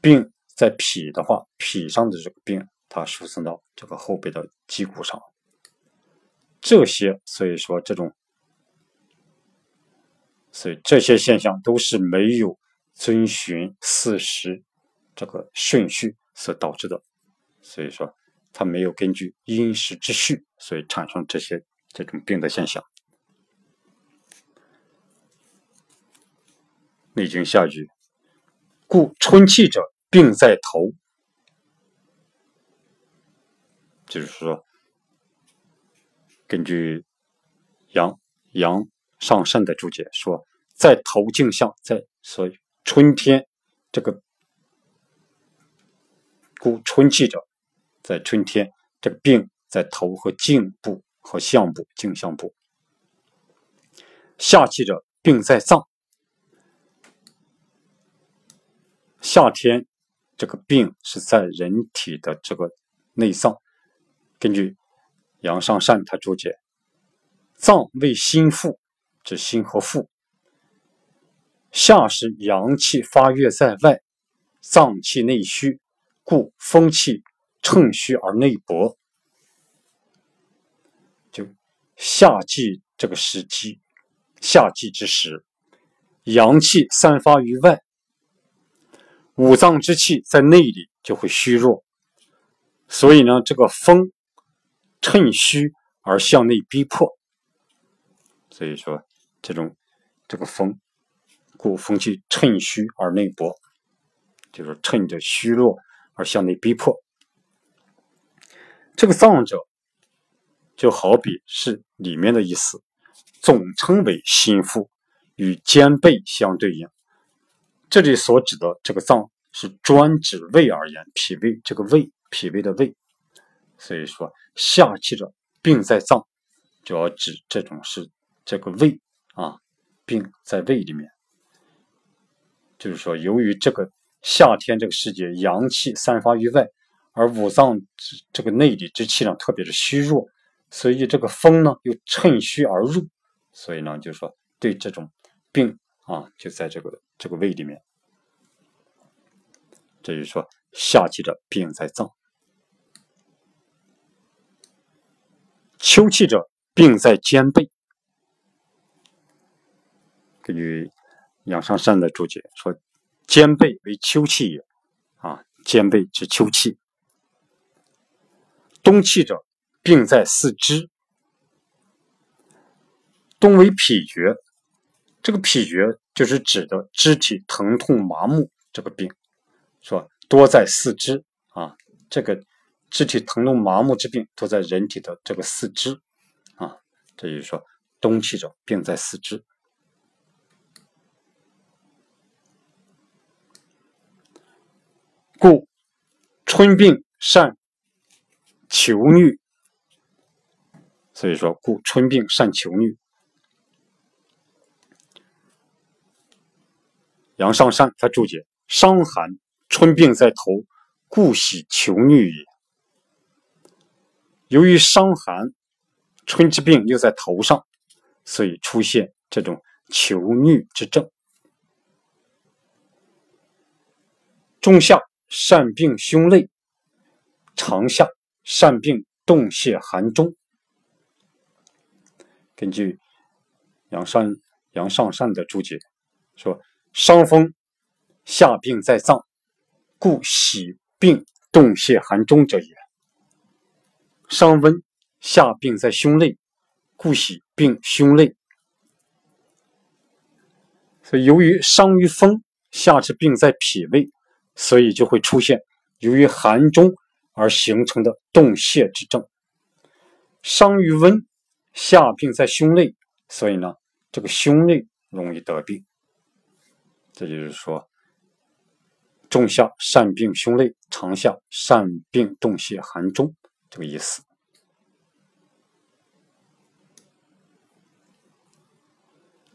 病在脾的话，脾上的这个病，它输送到这个后背的肌骨上。这些，所以说这种，所以这些现象都是没有遵循四时这个顺序所导致的，所以说它没有根据因时之序，所以产生这些这种病的现象。内经下句，故春气者病在头，就是说。根据阳阳上善的注解说，在头颈项，在所以春天这个故春气者，在春天这个病在头和颈部和项部颈项部；夏气者病在脏，夏天这个病是在人体的这个内脏。根据。杨尚善他注解：脏为心腹，指心和腹。夏时阳气发越在外，脏气内虚，故风气乘虚而内薄。就夏季这个时机，夏季之时，阳气散发于外，五脏之气在内里就会虚弱，所以呢，这个风。趁虚而向内逼迫，所以说这种这个风，故风气趁虚而内薄，就是趁着虚弱而向内逼迫。这个脏者就好比是里面的意思，总称为心腹，与肩背相对应。这里所指的这个脏是专指胃而言，脾胃这个胃，脾胃的胃。所以说，下气者病在脏，就要指这种是这个胃，病在胃里面。就是说，由于这个夏天这个时节，阳气散发于外，而五脏这个内里之气呢，特别是虚弱，所以这个风呢又趁虚而入，所以呢，就是说对这种病啊，就在这个这个胃里面。这就是说，夏季的病在脏。秋气者病在肩背，根据杨尚善的注解说：“肩背为秋气也。”啊，肩背之秋气。冬气者，病在四肢。冬为脾厥，这个脾厥就是指的肢体疼痛麻木这个病，说多在四肢啊。这个肢体疼痛麻木之病多在人体的这个四肢啊。这就是说，冬气者，病在四肢。故春病善求虐，所以说，故春病善求虐。杨尚善他注解：伤寒，春病在头，故喜求虐也。由于伤寒，春之病又在头上，所以出现这种求虐之症。仲夏。善病胸肋，长夏善病动泄寒中。根据杨善杨尚善的注解说：伤风下病在脏，故喜病动泄寒中者也；伤温下病在胸肋，故喜病胸肋。所以，由于伤于风，下之病在脾胃。所以就会出现由于寒中而形成的冻泄之症。伤于温，夏病在胸肋，所以呢，这个胸肋容易得病。这就是说，仲夏善病胸肋，长夏善病冻泄寒中，这个意思。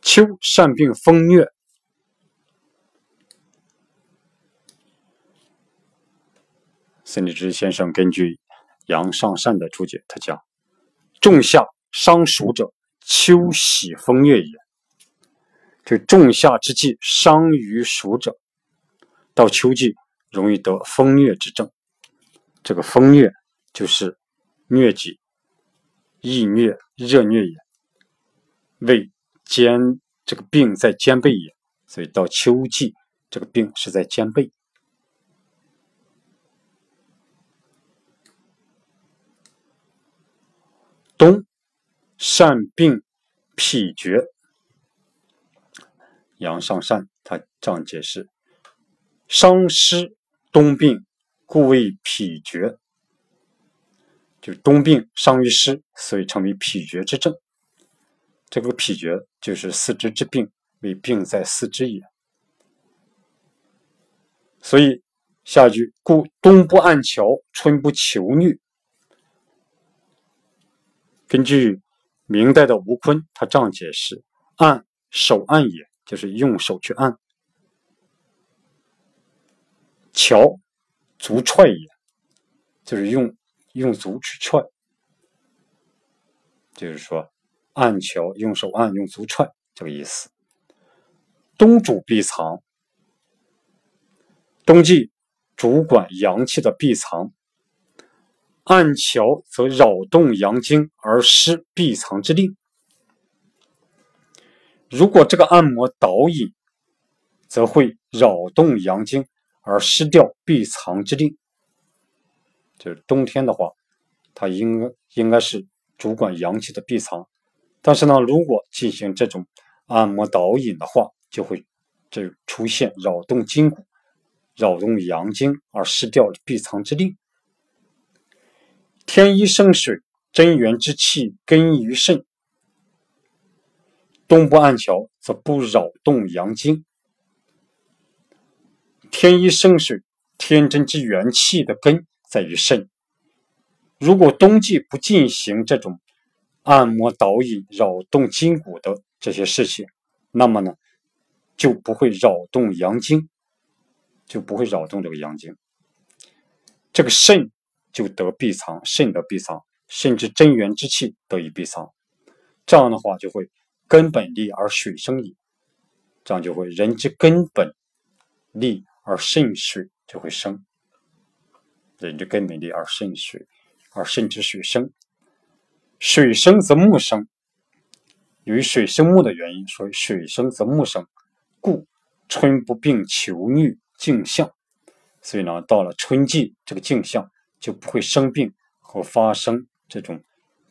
秋善病风虐。孙立之先生根据杨尚善的注解，他讲：“仲夏伤暑者，秋喜风月也。就仲夏之际伤于暑者，到秋季容易得风疟之症。这个风疟就是疟疾，易疟、热疟也。为肩这个病在肩背也，所以到秋季这个病是在肩背。”冬善病脾厥，阳上善他这样解释：伤湿冬病，故为脾厥。就冬病伤于湿，所以称为脾厥之症。这个脾厥就是四肢之病，为病在四肢也。所以下句故冬不按桥，春不求虐。根据明代的吴坤，他这样解释：“按手按也，就是用手去按；桥足踹也，就是用用足去踹。就是说，按桥用手按，用足踹这个意思。冬主闭藏，冬季主管阳气的闭藏。”按桥则扰动阳经而失闭藏之令。如果这个按摩导引，则会扰动阳经而失掉闭藏之令。就是冬天的话，它应应该是主管阳气的闭藏，但是呢，如果进行这种按摩导引的话，就会就出现扰动筋骨、扰动阳经而失掉闭藏之令。天一生水，真元之气根于肾。冬不按桥，则不扰动阳经。天一生水，天真之元气的根在于肾。如果冬季不进行这种按摩导引、扰动筋骨的这些事情，那么呢，就不会扰动阳经，就不会扰动这个阳经。这个肾。就得必藏，肾得必藏，甚至真元之气得以必藏。这样的话，就会根本利而水生矣。这样就会人之根本利而肾水就会生。人之根本利而肾水，而肾之水生。水生则木生，由于水生木的原因，所以水生则木生，故春不病求疟镜相。所以呢，到了春季，这个镜相就不会生病和发生这种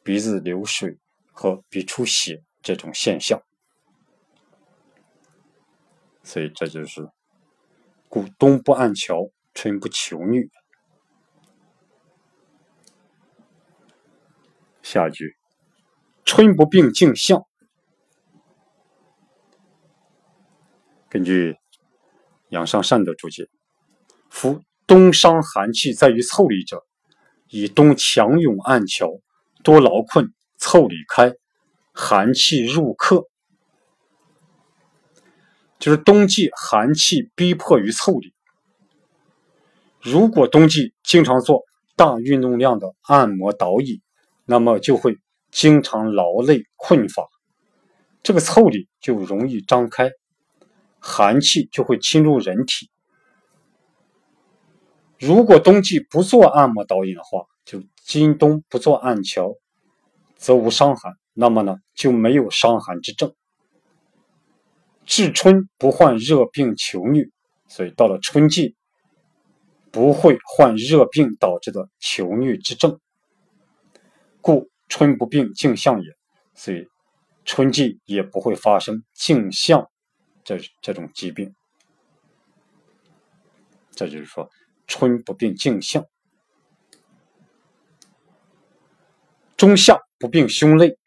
鼻子流水和鼻出血这种现象。所以这就是故冬不按桥，春不求女。下句，春不病镜像。根据杨尚善的注解，夫冬伤寒气在于腠理者，以冬强勇暗桥，多劳困，腠理开，寒气入客。就是冬季寒气逼迫于腠理，如果冬季经常做大运动量的按摩导引，那么就会经常劳累困乏，这个腠理就容易张开，寒气就会侵入人体。如果冬季不做按摩导引的话，就今冬不做按桥，则无伤寒，那么呢就没有伤寒之症。至春不患热病求疟，所以到了春季不会患热病导致的求疟之症，故春不病镜相也。所以春季也不会发生镜相这这种疾病。这就是说，春不病镜相，中夏不病胸肋。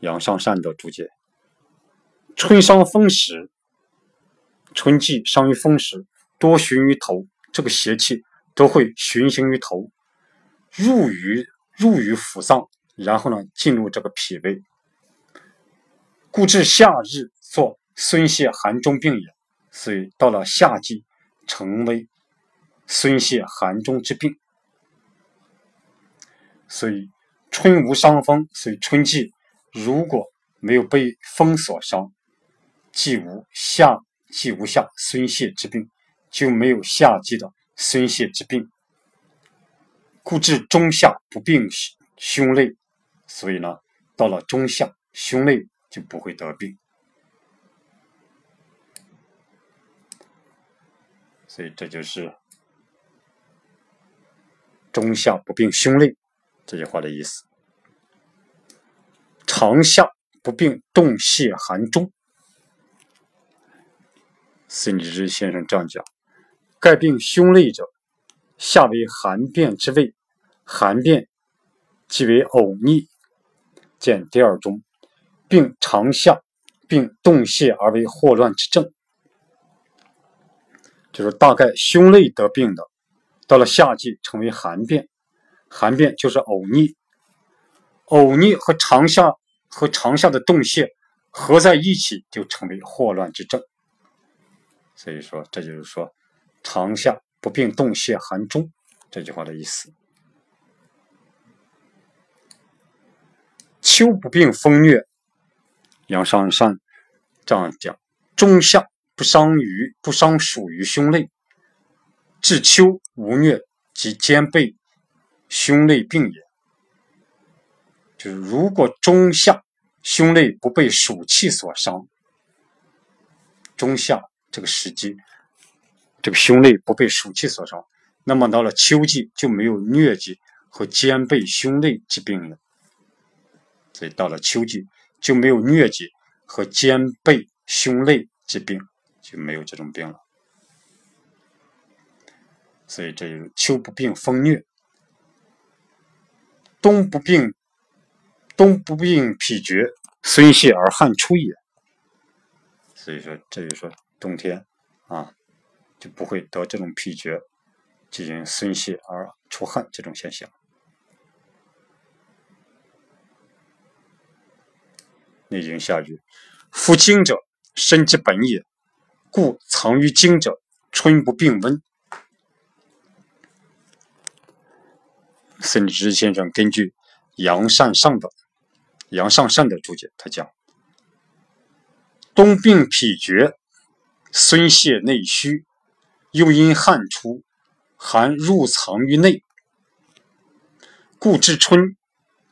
杨尚善的注解：春伤风时，春季伤于风时，多循于头，这个邪气都会循行于头，入于入于腑脏，然后呢进入这个脾胃，故至夏日作孙泄寒中病也。所以到了夏季，成为孙泄寒中之病。所以春无伤风，所以春季。如果没有被风所伤，既无夏既无夏孙泄之病，就没有夏季的孙泄之病，故至中夏不病胸肋。所以呢，到了中夏，胸肋就不会得病。所以这就是中下不病胸肋这句话的意思。长夏不病冻泄寒中，孙理之先生这样讲：盖病胸肋者，夏为寒变之谓，寒变即为呕逆。见第二中，病长夏，病冻泄而为霍乱之症，就是大概胸肋得病的，到了夏季成为寒变，寒变就是呕逆，呕逆和长夏。和长夏的动泻合在一起，就成为霍乱之症。所以说，这就是说，长夏不病动泻寒中这句话的意思。秋不病风疟，杨尚善这样讲：中夏不伤于不伤属于胸肋，至秋无疟，即兼备胸肋病也。就是如果中夏胸肋不被暑气所伤，中夏这个时机，这个胸肋不被暑气所伤，那么到了秋季就没有疟疾和兼备胸肋疾病了。所以到了秋季就没有疟疾和兼备胸肋疾病，就没有这种病了。所以这有秋不病风疟，冬不病。冬不病脾厥，孙泄而汗出也。所以说，这就说冬天啊，就不会得这种脾厥进行孙泄而出汗这种现象。内经下句：夫精者，身之本也，故藏于经者，春不病温。孙之先生根据杨善上的。杨尚善的注解，他讲：冬病脾厥，孙泄内虚，又因汗出，寒入藏于内，故至春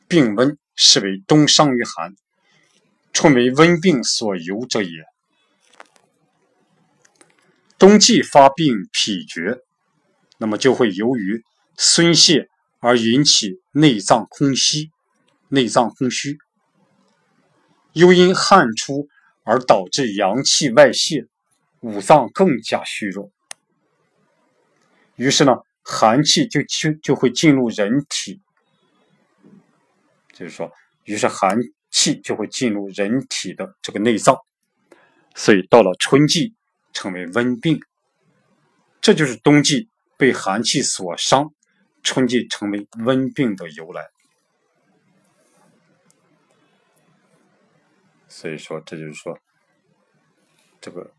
病温，是为冬伤于寒。春为温病所由者也。冬季发病脾厥，那么就会由于孙泄而引起内脏空虚，内脏空虚，又因汗出而导致阳气外泄，五脏更加虚弱。于是呢，寒气就就就会进入人体，就是说，于是寒。气就会进入人体的这个内脏，所以到了春季成为温病，这就是冬季被寒气所伤，春季成为温病的由来。所以说，这就是说，这个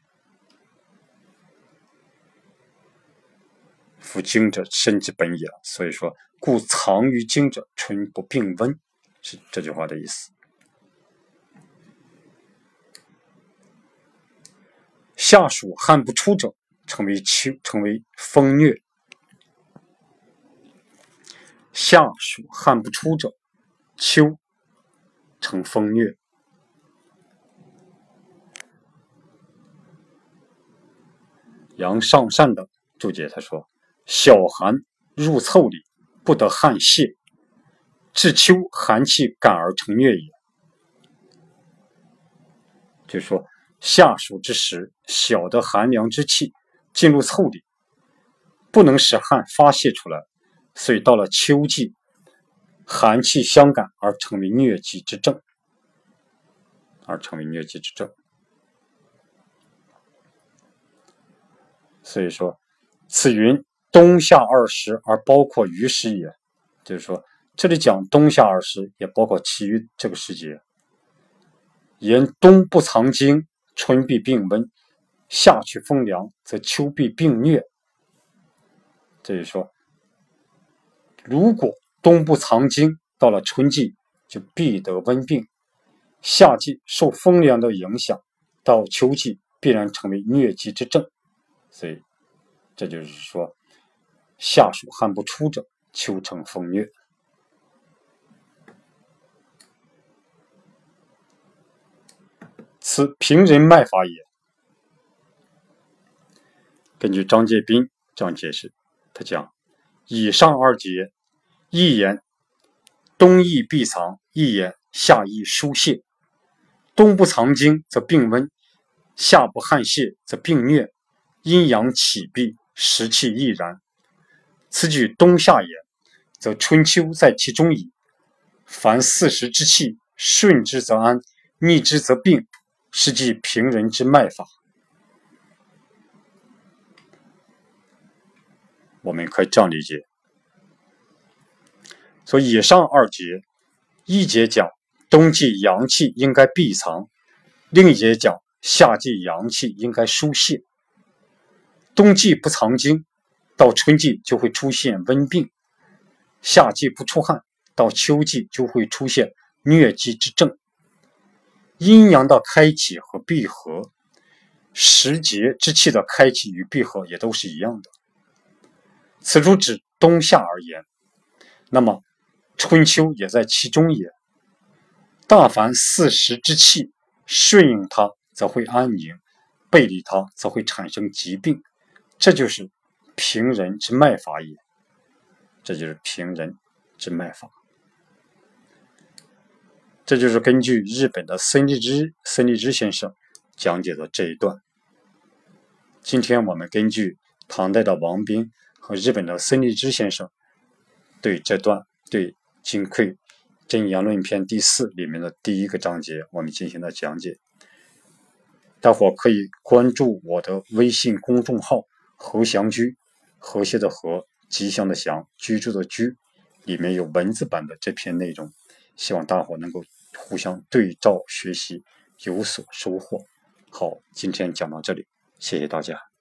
夫精者，身之本也。所以说，故藏于精者，春不病温，是这句话的意思。夏暑汗不出者，称为秋，称为风虐。夏暑汗不出者，秋成风虐。杨尚善的注解他说：“小寒入凑里，不得汗泄，至秋寒气感而成疟也。”就说。夏暑之时，小的寒凉之气进入腠理，不能使汗发泄出来，所以到了秋季，寒气相感而成为疟疾之症，而成为疟疾之症。所以说，此云冬夏二时而包括余时也，就是说，这里讲冬夏二时也包括其余这个时节。言冬不藏精。春必病温，夏去风凉，则秋必病疟。这就说，如果冬不藏精，到了春季就必得温病；夏季受风凉的影响，到秋季必然成为疟疾之症。所以，这就是说，夏暑汗不出者，秋成风疟。此平人脉法也。根据张介宾这样解释，他讲：以上二节，一言冬易闭藏，一言夏易疏泄。冬不藏精则病温，夏不汗泄则病疟。阴阳起闭，时气亦然。此举冬夏也，则春秋在其中矣。凡四时之气，顺之则安，逆之则病。是即平人之脉法，我们可以这样理解：所以以上二节，一节讲冬季阳气应该闭藏，另一节讲夏季阳气应该疏泄。冬季不藏精，到春季就会出现温病；夏季不出汗，到秋季就会出现疟疾之症。阴阳的开启和闭合，时节之气的开启与闭合也都是一样的。此处指冬夏而言，那么春秋也在其中也。大凡四时之气顺应它，则会安宁；背离它，则会产生疾病。这就是平人之脉法也。这就是平人之脉法。这就是根据日本的森立之森立之先生讲解的这一段。今天我们根据唐代的王彬和日本的森立之先生对这段对《金匮真言论篇》第四里面的第一个章节，我们进行了讲解。大伙可以关注我的微信公众号“和祥居”，和谐的和，吉祥的祥，居住的居，里面有文字版的这篇内容。希望大伙能够互相对照学习，有所收获。好，今天讲到这里，谢谢大家。